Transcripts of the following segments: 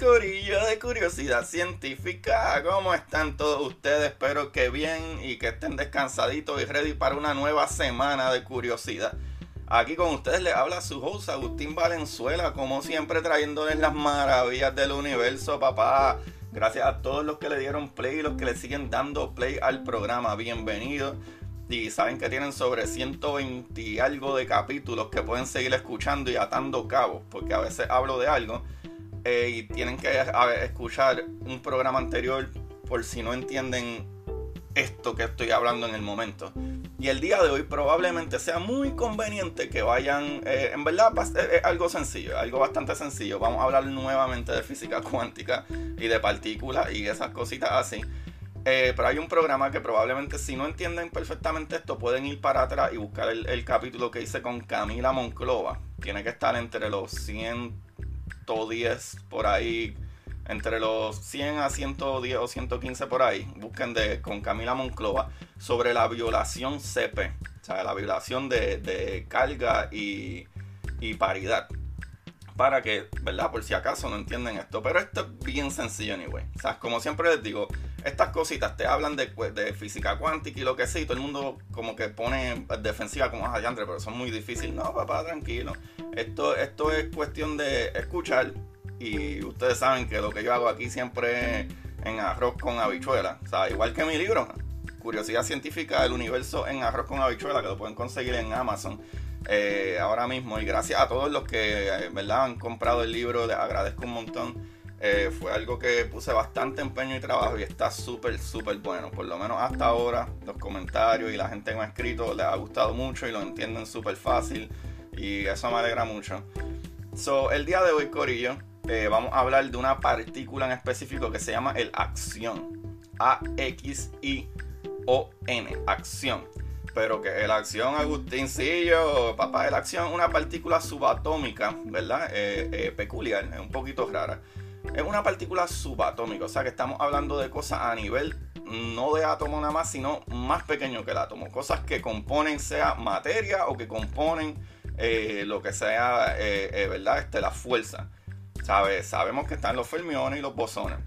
Corillo de curiosidad científica, ¿cómo están todos ustedes? Espero que bien y que estén descansaditos y ready para una nueva semana de curiosidad. Aquí con ustedes les habla su host Agustín Valenzuela, como siempre trayéndoles las maravillas del universo, papá. Gracias a todos los que le dieron play y los que le siguen dando play al programa, bienvenidos. Y saben que tienen sobre 120 y algo de capítulos que pueden seguir escuchando y atando cabos, porque a veces hablo de algo eh, y tienen que a escuchar un programa anterior por si no entienden esto que estoy hablando en el momento. Y el día de hoy probablemente sea muy conveniente que vayan, eh, en verdad es algo sencillo, algo bastante sencillo. Vamos a hablar nuevamente de física cuántica y de partículas y esas cositas así. Eh, pero hay un programa que probablemente si no entienden perfectamente esto pueden ir para atrás y buscar el, el capítulo que hice con Camila Monclova. Tiene que estar entre los 100 110 por ahí, entre los 100 a 110 o 115 por ahí, busquen de, con Camila Monclova sobre la violación CP, o sea, la violación de, carga y, y, paridad. Para que, ¿verdad? Por si acaso no entienden esto. Pero esto es bien sencillo, anyway. O sea, como siempre les digo, estas cositas te hablan de, de física cuántica y lo que y todo el mundo como que pone defensiva como Andre, pero son muy difíciles. No, papá, tranquilo. Esto, esto es cuestión de escuchar. Y ustedes saben que lo que yo hago aquí siempre en arroz con habichuela. O sea, igual que mi libro, Curiosidad Científica del Universo en arroz con habichuela, que lo pueden conseguir en Amazon. Eh, ahora mismo y gracias a todos los que eh, ¿verdad? han comprado el libro les agradezco un montón eh, fue algo que puse bastante empeño y trabajo y está súper, súper bueno. Por lo menos hasta ahora, los comentarios y la gente que me ha escrito les ha gustado mucho y lo entienden súper fácil. Y eso me alegra mucho. So, el día de hoy, Corillo, eh, vamos a hablar de una partícula en específico que se llama el acción. A-X-I-O-N, acción. Pero que el acción, Agustincillo, papá, el acción, una partícula subatómica, ¿verdad? Eh, peculiar, es un poquito rara es una partícula subatómica, o sea que estamos hablando de cosas a nivel no de átomo nada más, sino más pequeño que el átomo. Cosas que componen sea materia o que componen eh, lo que sea, eh, eh, ¿verdad? Este, la fuerza. ¿Sabe? Sabemos que están los fermiones y los bosones.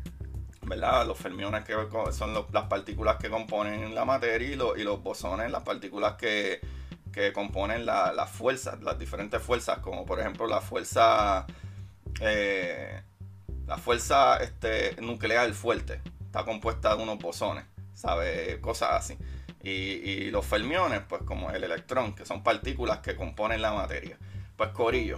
¿verdad? Los fermiones que son las partículas que componen la materia y, y los bosones las partículas que, componen las fuerzas, las diferentes fuerzas, como por ejemplo la fuerza la fuerza este, nuclear fuerte está compuesta de unos bosones, ¿sabe? Cosas así. Y, los fermiones, pues como el electrón, que son partículas que componen la materia. Pues Corillo,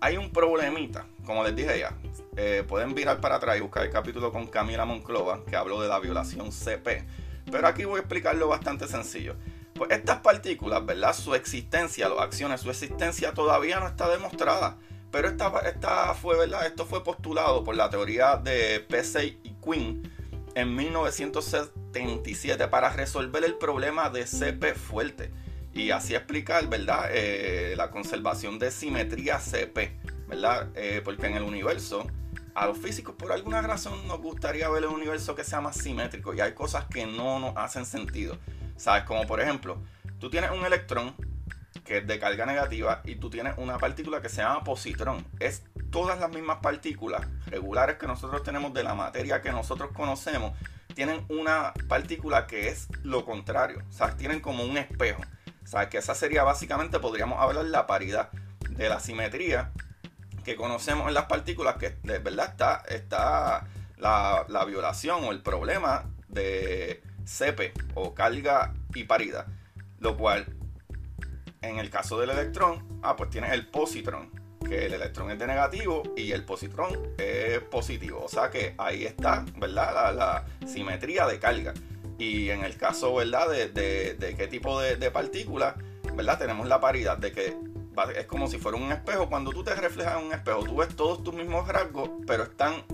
hay un problemita, como les dije ya. Eh, pueden virar para atrás y buscar el capítulo con Camila Monclova, que habló de la violación CP. Pero aquí voy a explicarlo bastante sencillo. Pues estas partículas, ¿verdad? Su existencia, las acciones, su existencia todavía no está demostrada. Pero esta, esta fue, ¿verdad? Esto fue postulado por la teoría de Pesey y Quinn en 1977 para resolver el problema de CP fuerte y así explicar, ¿verdad? Eh, la conservación de simetría CP, ¿verdad? Eh, porque en el universo, a los físicos por alguna razón nos gustaría ver el universo que sea más simétrico y hay cosas que no nos hacen sentido. ¿Sabes? Como por ejemplo, tú tienes un electrón que es de carga negativa, y tú tienes una partícula que se llama positrón. Es todas las mismas partículas regulares que nosotros tenemos de la materia que nosotros conocemos, tienen una partícula que es lo contrario. O sea, tienen como un espejo. O sea, que esa sería básicamente, podríamos hablar la paridad, de la simetría que conocemos en las partículas, que de verdad está, está la, la violación o el problema de CP o carga y paridad. Lo cual, en el caso del electrón, ah, pues tienes el positrón, que el electrón es de negativo y el positrón es positivo. O sea que ahí está, ¿verdad? La, simetría de carga. Y en el caso, ¿verdad? De, qué tipo de, de partícula, ¿verdad? Tenemos la paridad de que es como si fuera un espejo. Cuando tú te reflejas en un espejo, tú ves todos tus mismos rasgos, pero están.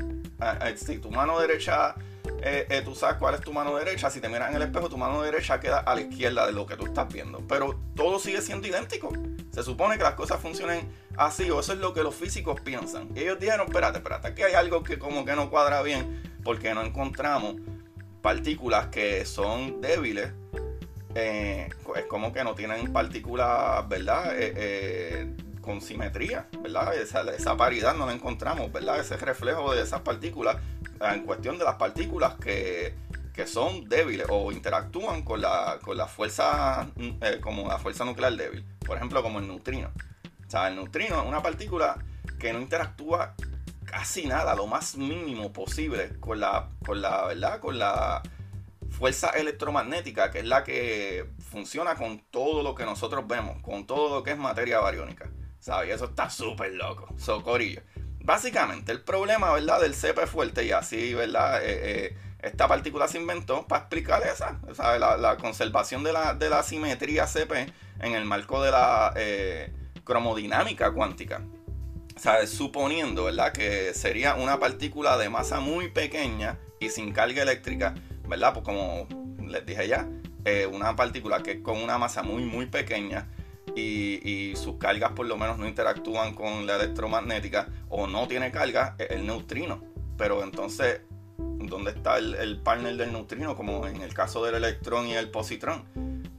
Si tu mano derecha, eh, eh, tú sabes cuál es tu mano derecha. Si te miras en el espejo, tu mano derecha queda a la izquierda de lo que tú estás viendo. Pero todo sigue siendo idéntico. Se supone que las cosas funcionen así, o eso es lo que los físicos piensan. Y ellos dijeron: Espérate, espérate, aquí hay algo que como que no cuadra bien, porque no encontramos partículas que son débiles eh, es como que no tienen partículas, ¿verdad? Eh, eh, con simetría, ¿verdad? Esa, paridad no la encontramos, ¿verdad? Ese reflejo de esas partículas en cuestión de las partículas que, son débiles o interactúan con la, con la fuerza, como la fuerza nuclear débil. Por ejemplo, como el neutrino. O sea, el neutrino es una partícula que no interactúa casi nada, lo más mínimo posible con la, con la, ¿verdad? Con la fuerza electromagnética, que es la que funciona con todo lo que nosotros vemos, con todo lo que es materia bariónica. ¿Sabes? Eso está súper loco. Socorillo. Básicamente, el problema, ¿verdad? Del CP fuerte y así, ¿verdad? Eh, eh, esta partícula se inventó para explicar esa, ¿sabes? La, conservación de la, de la, simetría CP en el marco de la eh, cromodinámica cuántica. ¿Sabes? Suponiendo, ¿verdad? Que sería una partícula de masa muy pequeña y sin carga eléctrica ¿verdad? Pues como les dije ya, una partícula que es con una masa muy, muy pequeña y, sus cargas por lo menos no interactúan con la electromagnética o no tiene carga, el neutrino. Pero entonces, ¿dónde está el, el partner del neutrino? Como en el caso del electrón y el positrón.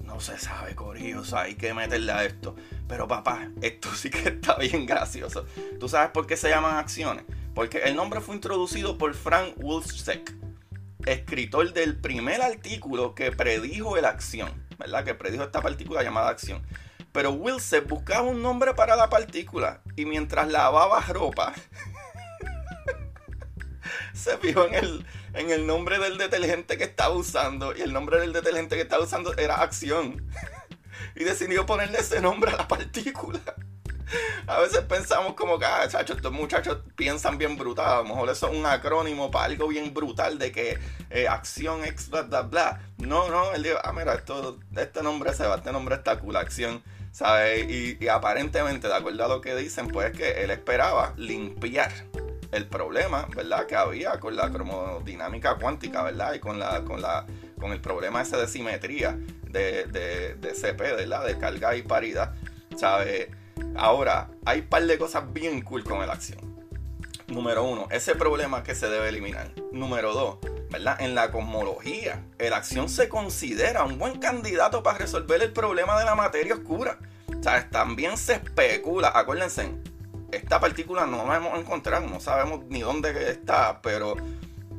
No se sabe, Corillo, hay que meterle a esto. Pero papá, esto sí que está bien gracioso. ¿Tú sabes por qué se llaman acciones? Porque el nombre fue introducido por Frank Wilczek escritor del primer artículo que predijo la acción, ¿verdad? Que predijo esta partícula llamada acción. Pero Wilson buscaba un nombre para la partícula y mientras lavaba ropa, se fijó en el, en el nombre del detergente que estaba usando y el nombre del detergente que estaba usando era acción. y decidió ponerle ese nombre a la partícula. a veces pensamos como que, ah, chacho, estos muchachos piensan bien brutal. A lo mejor eso es un acrónimo para algo bien brutal de que eh, acción, ex, bla, bla, bla. No, no, él dijo, ah, mira, esto, este nombre se va, este nombre está cool, acción. ¿Sabes? Y, aparentemente, de acuerdo a lo que dicen, pues es que él esperaba limpiar el problema, ¿verdad? Que había con la cromodinámica cuántica, ¿verdad? Y con la, con la, con el problema ese de simetría de, de, de CP, ¿verdad? De carga y paridad, ¿sabes? Ahora, hay un par de cosas bien cool con el acción. Número uno, ese problema que se debe eliminar. Número dos, ¿verdad? En la cosmología, el acción se considera un buen candidato para resolver el problema de la materia oscura. O sea, también se especula, acuérdense, esta partícula no la hemos encontrado, no sabemos ni dónde está, pero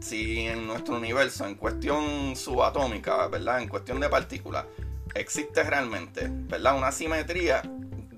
si en nuestro universo, en cuestión subatómica, ¿verdad? En cuestión de partículas, existe realmente, ¿verdad? Una simetría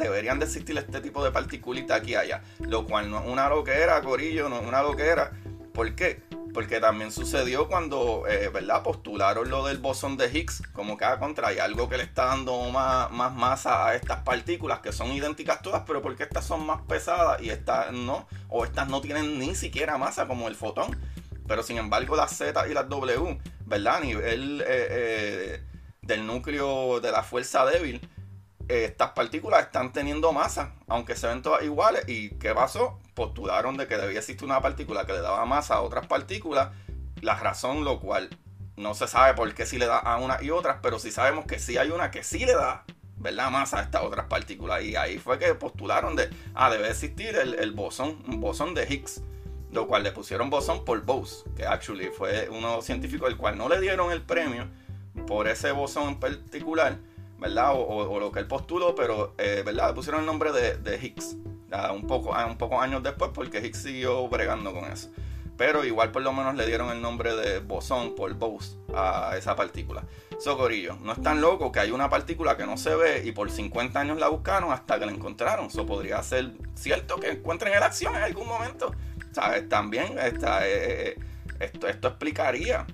deberían de existir este tipo de partículitas aquí y allá. Lo cual no es una loquera, Corillo, no es una loquera. ¿Por qué? Porque también sucedió cuando, eh, ¿verdad? Postularon lo del bosón de Higgs, como que a ah, contra algo que le está dando más, más masa a estas partículas que son idénticas todas, pero porque estas son más pesadas y estas no, o estas no tienen ni siquiera masa como el fotón. Pero sin embargo las Z y las W, ¿verdad? A nivel eh, eh, del núcleo de la fuerza débil, estas partículas están teniendo masa, aunque se ven todas iguales. ¿Y qué pasó? Postularon de que debía existir una partícula que le daba masa a otras partículas. La razón lo cual no se sabe por qué sí le da a unas y otras, pero sí sabemos que sí hay una que sí le da, ¿verdad? Masa a estas otras partículas. Y ahí fue que postularon de, ah, debe existir el, el bosón, un bosón de Higgs. Lo cual le pusieron bosón por Bose, que actually fue uno científico el cual no le dieron el premio por ese bosón en particular ¿verdad? O, lo que él postuló, pero, eh, ¿verdad? pusieron el nombre de, Higgs, un poco, un poco años después, porque Higgs siguió bregando con eso. Pero igual por lo menos le dieron el nombre de bosón por Bose a esa partícula. Socorillo, no es tan loco que hay una partícula que no se ve y por 50 años la buscaron hasta que la encontraron. Eso podría ser cierto que encuentren la acción en algún momento. ¿Sabes? También esta, eh, eh, esto, esto explicaría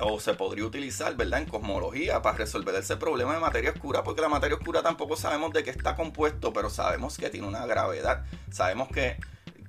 o se podría utilizar, ¿verdad? En cosmología para resolver ese problema de materia oscura, porque la materia oscura tampoco sabemos de qué está compuesto, pero sabemos que tiene una gravedad. Sabemos que,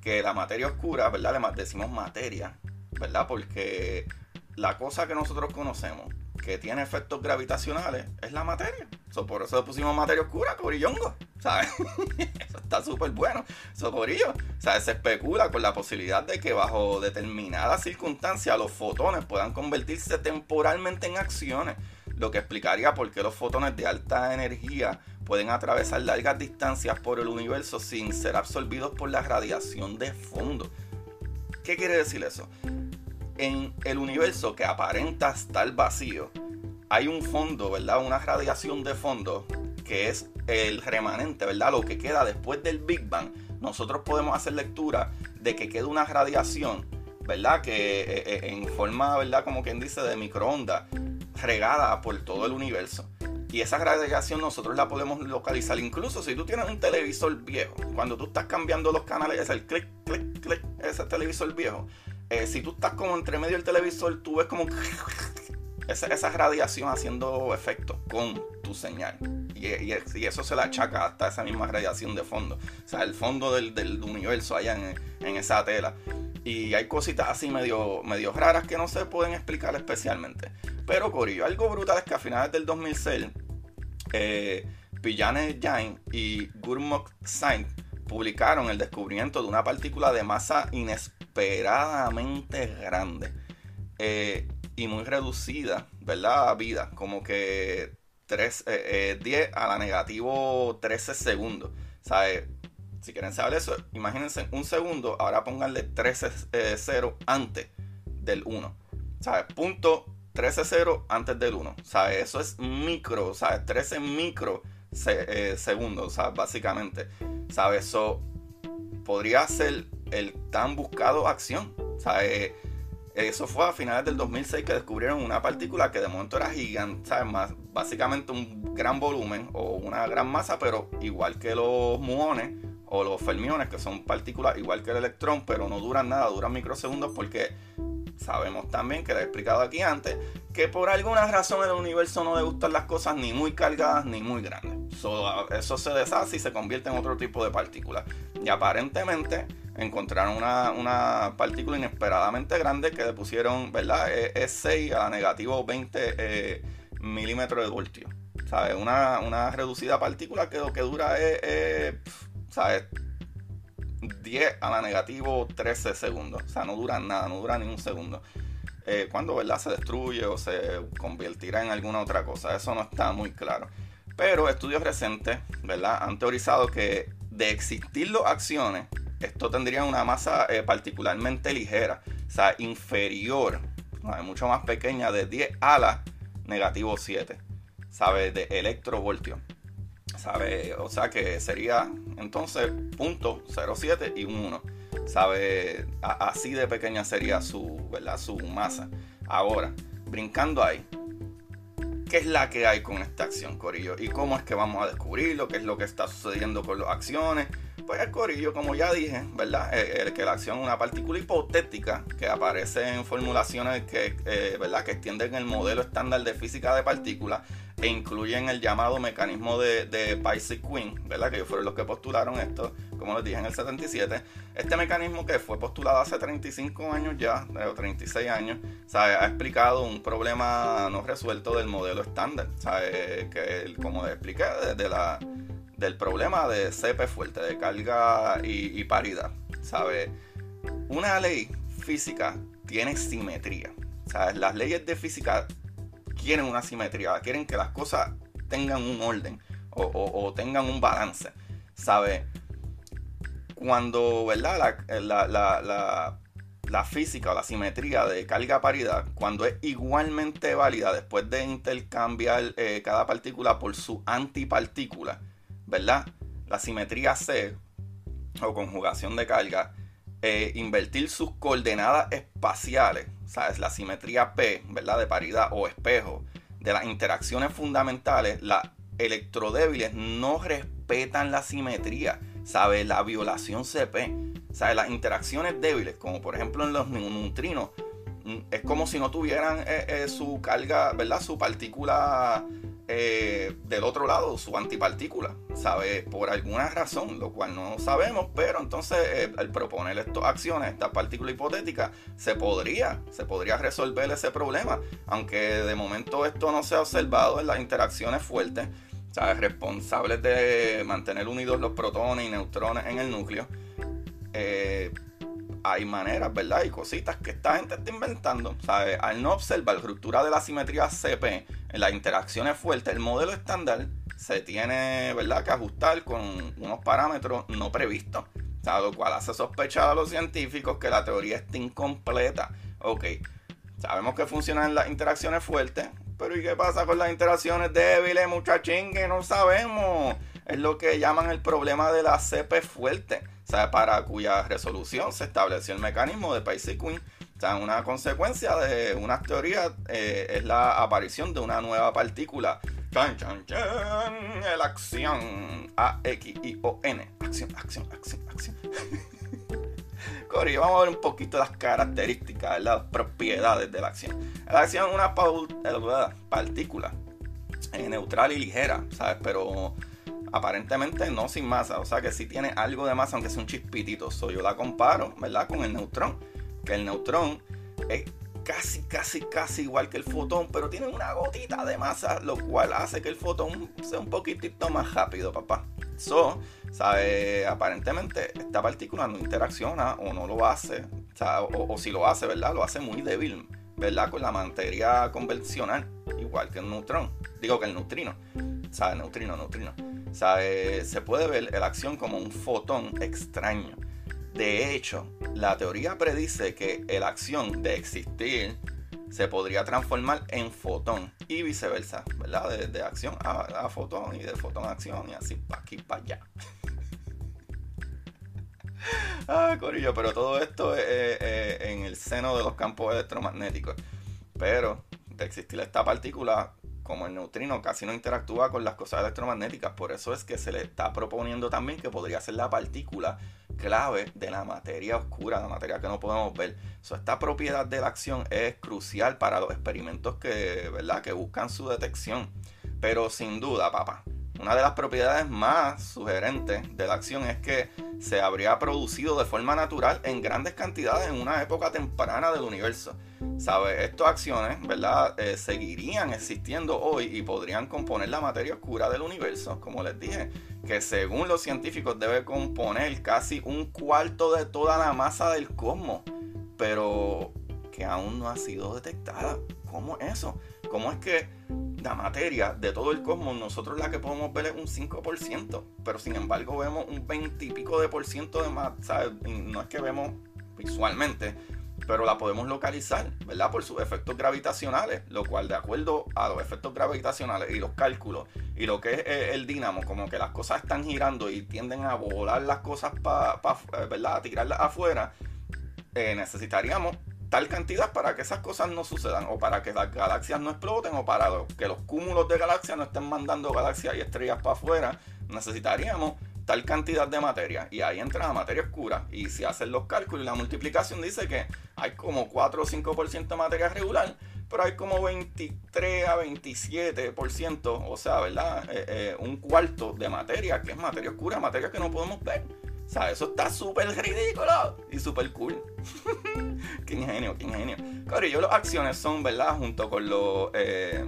que la materia oscura, ¿verdad? Le decimos materia, ¿verdad? Porque la cosa que nosotros conocemos que tiene efectos gravitacionales es la materia. por eso le pusimos materia oscura, corillongo. ¿Sabes? eso está súper bueno. Eso, corillo. ¿Sabes? Se especula con la posibilidad de que bajo determinadas circunstancias los fotones puedan convertirse temporalmente en acciones. Lo que explicaría por qué los fotones de alta energía pueden atravesar largas distancias por el universo sin ser absorbidos por la radiación de fondo. ¿Qué quiere decir eso? En el universo que aparenta estar vacío, hay un fondo, ¿verdad? Una radiación de fondo que es el remanente, ¿verdad? Lo que queda después del Big Bang. Nosotros podemos hacer lectura de que queda una radiación, ¿verdad? Que eh, eh, en forma, ¿verdad? Como quien dice, de microondas, regada por todo el universo. Y esa radiación nosotros la podemos localizar incluso si tú tienes un televisor viejo. Cuando tú estás cambiando los canales, es el clic, clic, clic, ese televisor viejo. Eh, si tú estás como entre medio del televisor, tú ves como esa, esa radiación haciendo efecto con tu señal. Y, eso se la achaca hasta esa misma radiación de fondo. O sea, el fondo del, universo allá en, esa tela. Y hay cositas así medio, medio raras que no se pueden explicar especialmente. Pero Corillo, algo brutal es que a finales del 2006, eh, Pillane Jain y Gurmukh Sain publicaron el descubrimiento de una partícula de masa inesperadamente grande eh, y muy reducida, ¿verdad? Vida, como que 3, 10 eh, eh, a la negativo 13 segundos. ¿Sabes? Si quieren saber eso, imagínense un segundo, ahora pónganle 13 0 antes del 1. ¿Sabes? Punto 13 0 antes del 1. ¿Sabes? Eso es micro, ¿sabes? 13 micro segundos, ¿sabes? Básicamente. ¿Sabes? Eso podría ser el tan buscado acción. ¿Sabes? Eso fue a finales del 2006 que descubrieron una partícula que de momento era gigante, ¿sabes? Más, básicamente un gran volumen o una gran masa, pero igual que los muones o los fermiones, que son partículas igual que el electrón, pero no duran nada, duran microsegundos porque sabemos también, que lo he explicado aquí antes, que por alguna razón el universo no le gustan las cosas ni muy cargadas ni muy grandes. eso se deshace y se convierte en otro tipo de partícula. Y aparentemente encontraron una, partícula inesperadamente grande que le pusieron, ¿verdad? Es 6 a negativo 20 eh, milímetros de voltio. ¿Sabes? Una, una reducida partícula que lo que dura es, ¿sabes? 10 a la negativo 13 segundos. O sea, no dura nada, no dura ni un segundo. Eh, cuando ¿verdad? se destruye o se convertirá en alguna otra cosa. Eso no está muy claro. Pero estudios recientes ¿verdad? han teorizado que de existir las acciones, esto tendría una masa eh, particularmente ligera, o sea, inferior, mucho más pequeña, de 10 a la negativo 7, ¿sabe? De electrovoltio. ¿Sabe? O sea que sería entonces punto 07 y un 1. ¿Sabe? así de pequeña sería su, ¿verdad? su masa. Ahora, brincando ahí, ¿qué es la que hay con esta acción, Corillo? ¿Y cómo es que vamos a descubrirlo? ¿Qué es lo que está sucediendo con las acciones? Pues el corillo, como ya dije, ¿verdad? Eh, el, que la acción es una partícula hipotética que aparece en formulaciones que, eh, ¿verdad? que extienden el modelo estándar de física de partículas e incluyen el llamado mecanismo de, de Queen, ¿verdad? Que ellos fueron los que postularon esto, como les dije en el 77. Este mecanismo que fue postulado hace 35 años ya, o 36 años, ¿sabe? ha explicado un problema no resuelto del modelo estándar, ¿sabe? que como expliqué, desde la del problema de CP fuerte, de carga y, paridad. ¿Sabes? Una ley física tiene simetría. ¿Sabes? Las leyes de física quieren una simetría, quieren que las cosas tengan un orden o, tengan un balance. ¿Sabes? Cuando, ¿verdad? La, la, la, física o la simetría de carga-paridad, cuando es igualmente válida después de intercambiar eh, cada partícula por su antipartícula, ¿verdad? La simetría C o conjugación de carga, eh, invertir sus coordenadas espaciales, ¿sabes? La simetría P, ¿verdad? De paridad o espejo de las interacciones fundamentales, las electrodébiles no respetan la simetría, ¿sabes? La violación CP, ¿sabes? Las interacciones débiles, como por ejemplo en los neutrinos, mm, es como si no tuvieran eh, eh, su carga, ¿verdad? Su partícula eh, del otro lado, su antipartícula, ¿sabe? Por alguna razón, lo cual no sabemos, pero entonces al proponer estas acciones, esta partícula hipotética, se podría, se podría resolver ese problema, aunque de momento esto no se ha observado en las interacciones fuertes, ¿sabes? Responsables de mantener unidos los protones y neutrones en el núcleo. Eh, hay maneras, ¿verdad? Y cositas que esta gente está inventando. ¿sabes? Al no observar la ruptura de la simetría CP en las interacciones fuertes, el modelo estándar se tiene, ¿verdad?, que ajustar con unos parámetros no previstos. lo cual hace sospechar a los científicos que la teoría está incompleta. Ok, sabemos que funcionan las interacciones fuertes, pero ¿y qué pasa con las interacciones débiles, muchachín? Que no sabemos. Es lo que llaman el problema de la CP fuerte para cuya resolución se estableció el mecanismo de Pace Queen. O sea, una consecuencia de unas teorías eh, es la aparición de una nueva partícula. Chan, chan, chan, la acción. A-X-I-O-N. Acción, acción, acción, acción. Cory, vamos a ver un poquito las características, las propiedades de la acción. La acción es una eh, partícula eh, neutral y ligera, ¿sabes? Pero aparentemente no sin masa, o sea que sí tiene algo de masa, aunque sea un chispitito. So, yo la comparo, ¿verdad? Con el neutrón, que el neutrón es casi, casi, casi igual que el fotón, pero tiene una gotita de masa, lo cual hace que el fotón sea un poquitito más rápido, papá. So, ¿sabe? Aparentemente esta partícula no interacciona o no lo hace, o, si lo hace, ¿verdad? Lo hace muy débil, ¿verdad? Con la materia convencional, igual que el neutrón, digo que el neutrino, ¿sabe? Neutrino, neutrino. Eh, se puede ver la acción como un fotón extraño. De hecho, la teoría predice que la acción de existir se podría transformar en fotón y viceversa, ¿verdad? De, acción a, fotón y de fotón a acción y así para aquí para allá. ah, Corillo, pero todo esto es, en el seno de los campos electromagnéticos. Pero de existir esta partícula como el neutrino casi no interactúa con las cosas electromagnéticas, por eso es que se le está proponiendo también que podría ser la partícula clave de la materia oscura, la materia que no podemos ver. esta propiedad de la acción es crucial para los experimentos que, ¿verdad? que buscan su detección. Pero sin duda, papá, una de las propiedades más sugerentes de la acción es que se habría producido de forma natural en grandes cantidades en una época temprana del universo. ¿Sabe? Estas acciones, ¿verdad? Eh, seguirían existiendo hoy y podrían componer la materia oscura del universo, como les dije, que según los científicos debe componer casi un cuarto de toda la masa del cosmos, pero que aún no ha sido detectada. ¿Cómo es eso? ¿Cómo es que la materia de todo el cosmos, nosotros la que podemos ver es un 5%, pero sin embargo vemos un 20 y pico de por ciento de más, no es que vemos visualmente, pero la podemos localizar, ¿verdad? Por sus efectos gravitacionales, lo cual de acuerdo a los efectos gravitacionales y los cálculos y lo que es eh, el dínamo, como que las cosas están girando y tienden a volar las cosas eh, ¿verdad? A tirarlas afuera, eh, necesitaríamos tal cantidad para que esas cosas no sucedan, o para que las galaxias no exploten, o para que los cúmulos de galaxias no estén mandando galaxias y estrellas para afuera, necesitaríamos tal cantidad de materia. Y ahí entra la materia oscura. Y si hacen los cálculos y la multiplicación dice que hay como 4 o 5% de materia regular, pero hay como 23 a 27%, o sea, ¿verdad? Eh, eh, un cuarto de materia que es materia oscura, materia que no podemos ver. O sea, eso está súper ridículo y súper cool. qué ingenio, qué ingenio. Yo las acciones son, ¿verdad? Junto con los eh,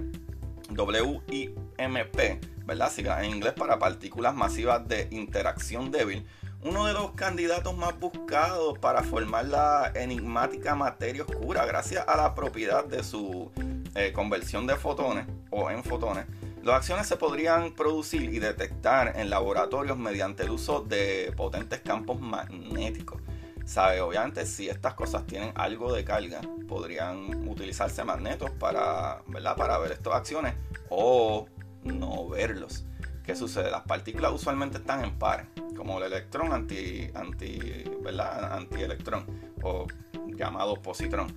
WIMP, ¿verdad? en inglés para partículas masivas de interacción débil. Uno de los candidatos más buscados para formar la enigmática materia oscura, gracias a la propiedad de su eh, conversión de fotones o en fotones las acciones se podrían producir y detectar en laboratorios mediante el uso de potentes campos magnéticos. ¿Sabe? Obviamente, si estas cosas tienen algo de carga, podrían utilizarse magnetos para, ¿verdad? para ver estas acciones o no verlos. ¿Qué sucede? Las partículas usualmente están en par, como el electrón anti, anti, ¿verdad? antielectrón o llamado positrón.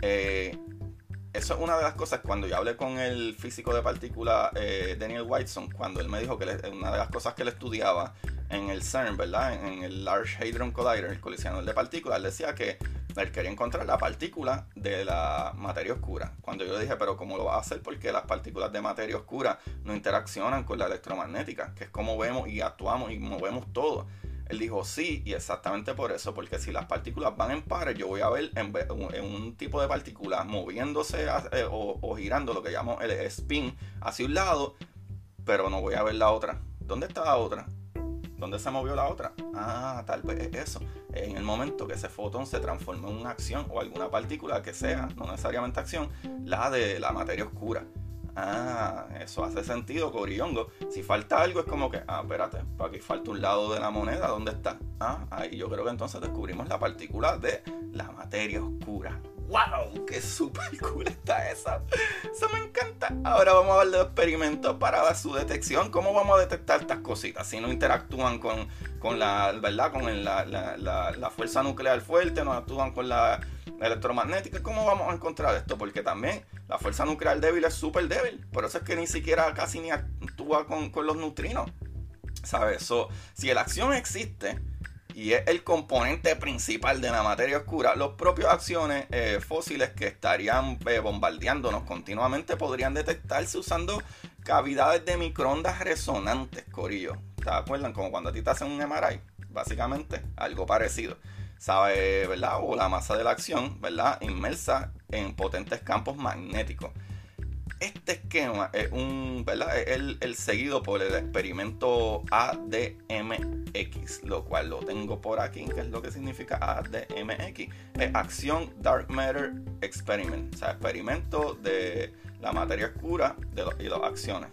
Eh, eso es una de las cosas cuando yo hablé con el físico de partículas eh, Daniel Whiteson, cuando él me dijo que una de las cosas que él estudiaba en el CERN, ¿verdad? En el Large Hadron Collider, el colisionador de partículas, él decía que él quería encontrar la partícula de la materia oscura. Cuando yo le dije, pero ¿cómo lo va a hacer? Porque las partículas de materia oscura no interaccionan con la electromagnética, que es como vemos y actuamos y movemos todo. Él dijo sí, y exactamente por eso, porque si las partículas van en pares, yo voy a ver en, un tipo de partícula moviéndose eh, o, girando lo que llamo el spin hacia un lado, pero no voy a ver la otra. ¿Dónde está la otra? ¿Dónde se movió la otra? Ah, tal vez es eso. En el momento que ese fotón se transformó en una acción o alguna partícula que sea, no necesariamente acción, la de la materia oscura. Ah, eso hace sentido, Corillongo. Si falta algo es como que, ah, espérate, para aquí falta un lado de la moneda, ¿dónde está? Ah, ahí yo creo que entonces descubrimos la partícula de la materia oscura. ¡Wow! ¡Qué super cool está esa! Eso me encanta. Ahora vamos a ver los experimentos para su detección. ¿Cómo vamos a detectar estas cositas? Si no interactúan con, con la, ¿verdad? Con la, la, la fuerza nuclear fuerte, no actúan con la electromagnética, ¿cómo vamos a encontrar esto? Porque también la fuerza nuclear débil es súper débil. Por eso es que ni siquiera casi ni actúa con, los neutrinos. ¿Sabes? si la acción existe y es el componente principal de la materia oscura, los propios acciones eh, fósiles que estarían eh, bombardeándonos continuamente podrían detectarse usando cavidades de microondas resonantes, Corillo. ¿Te acuerdan? Como cuando a ti te hacen un MRI. Básicamente, algo parecido sabe, ¿verdad? O la masa de la acción, ¿verdad? Inmersa en potentes campos magnéticos. Este esquema es un, ¿verdad? el, seguido por el experimento ADMX, lo cual lo tengo por aquí, que es lo que significa ADMX. Es Acción Dark Matter Experiment, o sea, experimento de la materia oscura de y las acciones,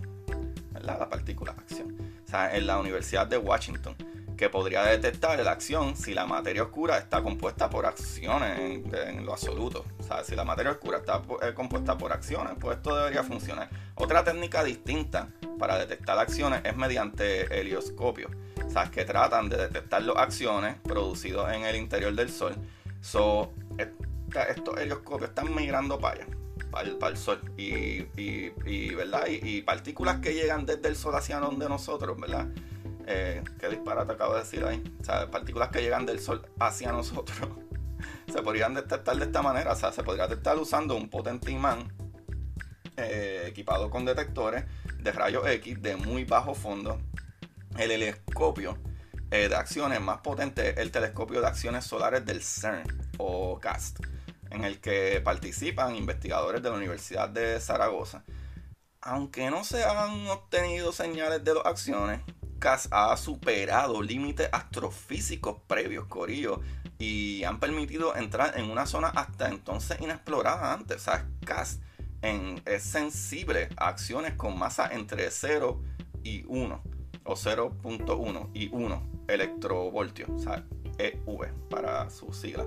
¿verdad? La partícula acción. O sea, en la Universidad de Washington que podría detectar la acción si la materia oscura está compuesta por acciones en, lo absoluto. O sea, si la materia oscura está eh, compuesta por acciones, pues esto debería funcionar. Otra técnica distinta para detectar acciones es mediante helioscopio. O sea, que tratan de detectar las acciones producidas en el interior del Sol. So, estos helioscopios están migrando para allá, para el, Sol. Y, ¿verdad? y partículas que llegan desde el Sol hacia donde nosotros, ¿verdad? Eh, qué disparate acabo de decir ahí, o sea, partículas que llegan del Sol hacia nosotros, se podrían detectar de esta manera, o sea, se podría detectar usando un potente imán eh, equipado con detectores de rayos X de muy bajo fondo, el telescopio eh, de acciones más potente, el telescopio de acciones solares del CERN o CAST, en el que participan investigadores de la Universidad de Zaragoza. Aunque no se han obtenido señales de las acciones, CAS ha superado límites astrofísicos previos, Corillo, y han permitido entrar en una zona hasta entonces inexplorada antes. O sea, CAS es sensible a acciones con masa entre 0 y 1, o 0.1 y 1 electrovoltios, o sea, EV para su sigla.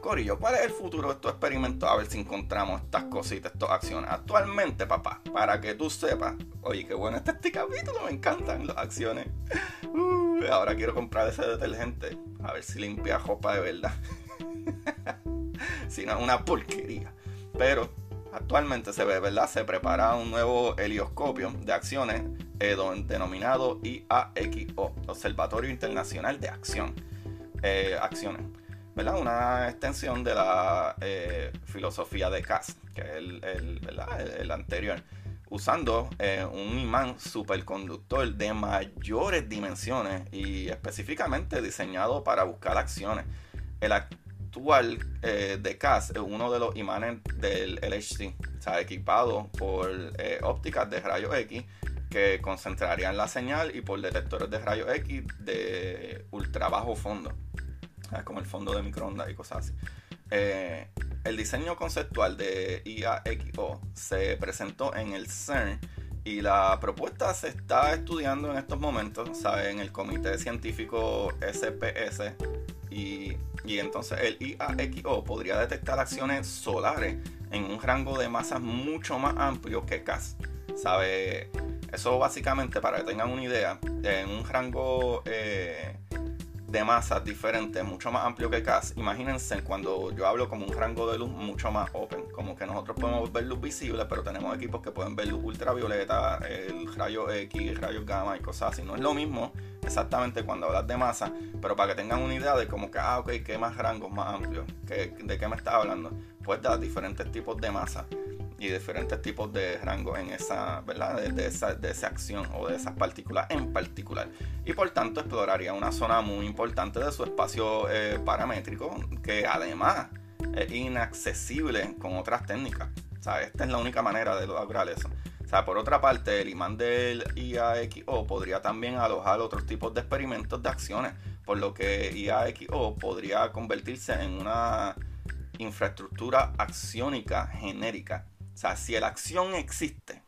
Corillo, ¿cuál es el futuro de estos experimentos? A ver si encontramos estas cositas, estas acciones. Actualmente, papá, para que tú sepas, oye, qué bueno está este capítulo, me encantan las acciones. Uh, ahora quiero comprar ese detergente, a ver si limpia ropa de verdad. si no, es una porquería. Pero actualmente se ve, ¿verdad? Se prepara un nuevo helioscopio de acciones eh, denominado IAXO, Observatorio Internacional de Acción. Eh, acciones una extensión de la eh, filosofía de Cass, que es el, anterior, usando eh, un imán superconductor de mayores dimensiones y específicamente diseñado para buscar acciones. El actual eh, de Cass es uno de los imanes del LHC, o sea, equipado por ópticas de rayos X que concentrarían la señal y por detectores de rayos X de ultra bajo fondo como el fondo de microondas y cosas así. Eh, el diseño conceptual de IAXO se presentó en el CERN y la propuesta se está estudiando en estos momentos, ¿sabe? En el comité científico SPS y, y entonces el IAXO podría detectar acciones solares en un rango de masas mucho más amplio que CAS, ¿sabe? Eso básicamente, para que tengan una idea, en un rango... Eh, de masas diferentes, mucho más amplio que CAS. Imagínense cuando yo hablo como un rango de luz mucho más open, como que nosotros podemos ver luz visible, pero tenemos equipos que pueden ver luz ultravioleta, el rayo X, rayos gamma y cosas así. No es lo mismo exactamente cuando hablas de masa, pero para que tengan una idea de como que, ah, ok, ¿qué más rangos más amplios? ¿De qué me estás hablando? Pues de diferentes tipos de masa y diferentes tipos de rangos en esa, ¿verdad? De, esa, de esa acción o de esas partículas en particular. Y por tanto exploraría una zona muy importante de su espacio eh, paramétrico que además es inaccesible con otras técnicas. O sea, esta es la única manera de lograr eso. O por otra parte, el imán del IAXO podría también alojar otros tipos de experimentos de acciones, por lo que IAXO podría convertirse en una infraestructura acciónica genérica sea, si la acción existe,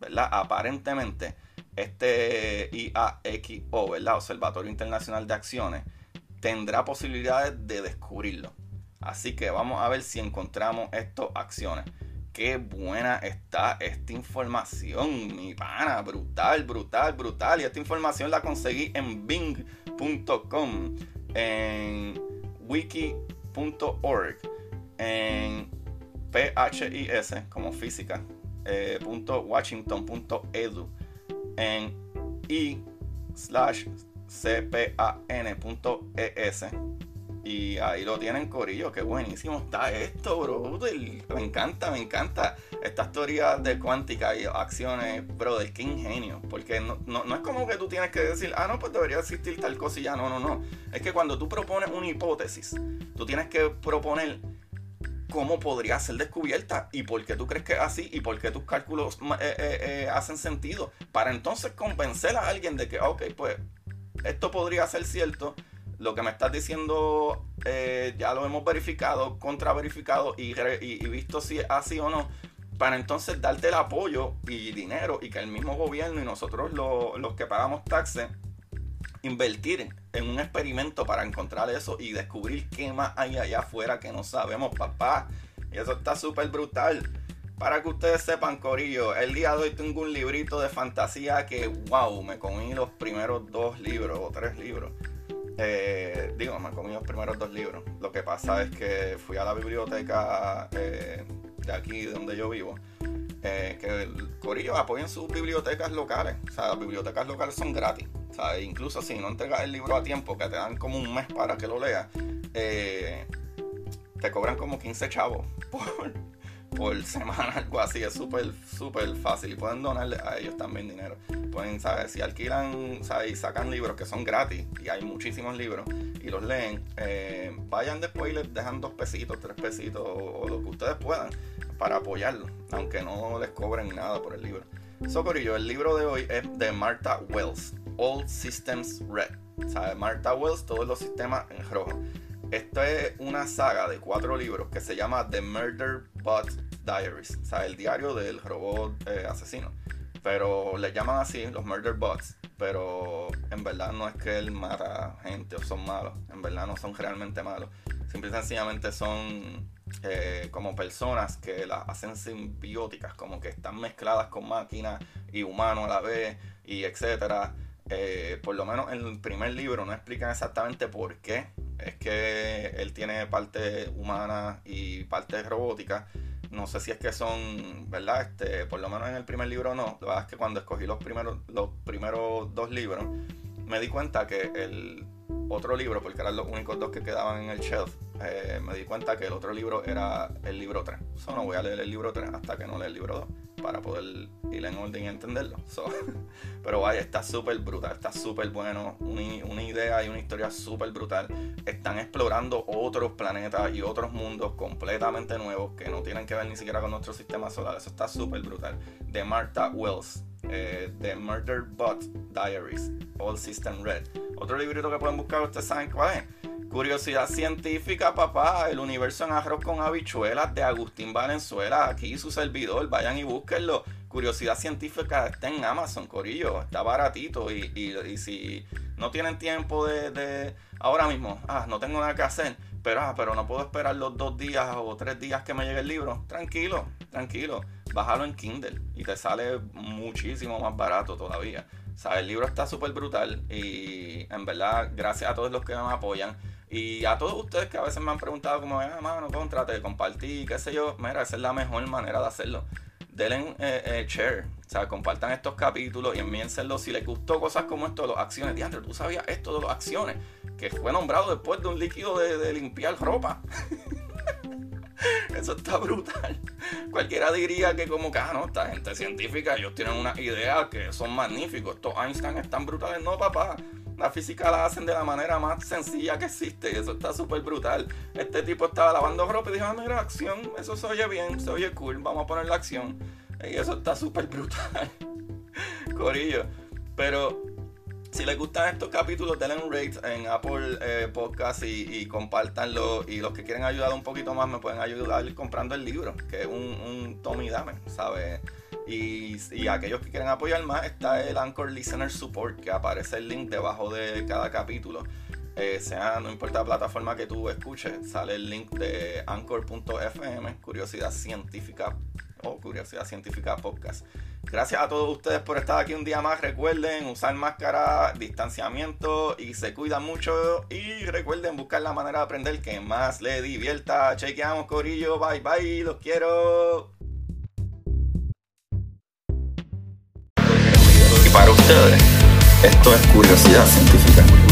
¿verdad? Aparentemente, este IAXO, ¿verdad? Observatorio Internacional de Acciones, tendrá posibilidades de descubrirlo. Así que vamos a ver si encontramos estas acciones. Qué buena está esta información, mi pana. Brutal, brutal, brutal. Y esta información la conseguí en bing.com, en wiki.org, en PHIS como física, eh, punto washington.edu en i slash cpan.es y ahí lo tienen corillo, qué buenísimo está esto, bro. Me encanta, me encanta estas teorías de cuántica y acciones, brother, qué ingenio. Porque no, no, no, es como que tú tienes que decir, ah, no, pues debería existir tal cosa y ya. No, no, no. Es que cuando tú propones una hipótesis, tú tienes que proponer cómo podría ser descubierta y por qué tú crees que es así y por qué tus cálculos eh, eh, eh, hacen sentido. Para entonces convencer a alguien de que, ok, pues esto podría ser cierto, lo que me estás diciendo ya lo hemos verificado, contraverificado y, y, visto si es así o no, para entonces darte el apoyo y dinero y que el mismo gobierno y nosotros los que pagamos taxes invertir en un experimento para encontrar eso y descubrir qué más hay allá afuera que no sabemos, papá. Y eso está súper brutal. Para que ustedes sepan, Corillo, el día de hoy tengo un librito de fantasía que, wow, me comí los primeros dos libros o tres libros. Eh, digo, me comí los primeros dos libros. Lo que pasa es que fui a la biblioteca eh, de aquí, donde yo vivo. Eh, que el Corillo apoyen sus bibliotecas locales. O sea, las bibliotecas locales son gratis. Incluso si no entregas el libro a tiempo, que te dan como un mes para que lo leas, eh, te cobran como 15 chavos por, por semana, algo así. Es súper, súper fácil. Y pueden donarle a ellos también dinero. Pueden, ¿sabes? Si alquilan y sacan libros que son gratis, y hay muchísimos libros, y los leen, eh, vayan después y les dejan dos pesitos, tres pesitos, o, lo que ustedes puedan, para apoyarlo, aunque no les cobren nada por el libro. Socorillo, el libro de hoy es de Martha Wells. All Systems Red. O sea, Martha Wells, todos los sistemas en rojo. Esta es una saga de cuatro libros que se llama The Murder Bot Diaries. O sea, el diario del robot eh, asesino. Pero le llaman así los Murder Bots. Pero en verdad no es que él mata gente o son malos. En verdad no son realmente malos. Simple y sencillamente son eh, como personas que las hacen simbióticas. Como que están mezcladas con máquinas y humanos a la vez. Y etcétera. Eh, por lo menos en el primer libro no explican exactamente por qué es que él tiene parte humana y parte robótica. No sé si es que son, ¿verdad? Este, por lo menos en el primer libro no. La verdad es que cuando escogí los primeros, los primeros dos libros, me di cuenta que el otro libro, porque eran los únicos dos que quedaban en el shelf, eh, me di cuenta que el otro libro era el libro 3. So, no voy a leer el libro 3 hasta que no lea el libro 2 para poder ir en orden y entenderlo. pero vaya, está súper brutal, está súper bueno. Una, idea y una historia súper brutal. Están explorando otros planetas y otros mundos completamente nuevos que no tienen que ver ni siquiera con nuestro sistema solar. Eso está súper brutal. De Martha Wells. Eh, The Murder Bot Diaries. All System Red. Otro librito que pueden buscar, ustedes saben cuál es. Curiosidad científica, papá. El universo en arroz con habichuelas de Agustín Valenzuela. Aquí su servidor. Vayan y búsquenlo. Curiosidad científica está en Amazon, Corillo. Está baratito. Y, y, si no tienen tiempo de, de, Ahora mismo, ah, no tengo nada que hacer. pero, ah, pero no puedo esperar los dos días o tres días que me llegue el libro. Tranquilo, tranquilo. Bájalo en Kindle y te sale muchísimo más barato todavía. O sea, el libro está súper brutal y en verdad, gracias a todos los que me apoyan y a todos ustedes que a veces me han preguntado como, ah, mano, contrate, compartí, qué sé yo. Mira, esa es la mejor manera de hacerlo. Denle eh, eh, share, o sea, compartan estos capítulos y envíenselos si les gustó cosas como esto de las acciones. Diandre, tú sabías esto de las acciones, que fue nombrado después de un líquido de, limpiar ropa. Eso está brutal. Cualquiera diría que como que, ah, no, esta gente científica, ellos tienen unas ideas que son magníficos. Estos Einstein están brutales. No, papá. La física la hacen de la manera más sencilla que existe. Eso está súper brutal. Este tipo estaba lavando ropa y dijo, ah, mira, acción, eso se oye bien, se oye cool, vamos a poner la acción. Y eso está súper brutal. Corillo. Pero si les gustan estos capítulos, denle un rate en Apple eh, Podcast y, y compártanlo. Y los que quieren ayudar un poquito más me pueden ayudar comprando el libro, que es un, un Tommy Dame, ¿sabes? Y, aquellos que quieren apoyar más, está el Anchor Listener Support, que aparece el link debajo de cada capítulo. Eh, sea, no importa la plataforma que tú escuches, sale el link de anchor.fm, Curiosidad Científica o Curiosidad Científica Podcast. Gracias a todos ustedes por estar aquí un día más. Recuerden usar máscara, distanciamiento y se cuidan mucho. Y recuerden buscar la manera de aprender que más les divierta. Chequeamos, Corillo. Bye bye. Los quiero. para ustedes. Esto es curiosidad científica.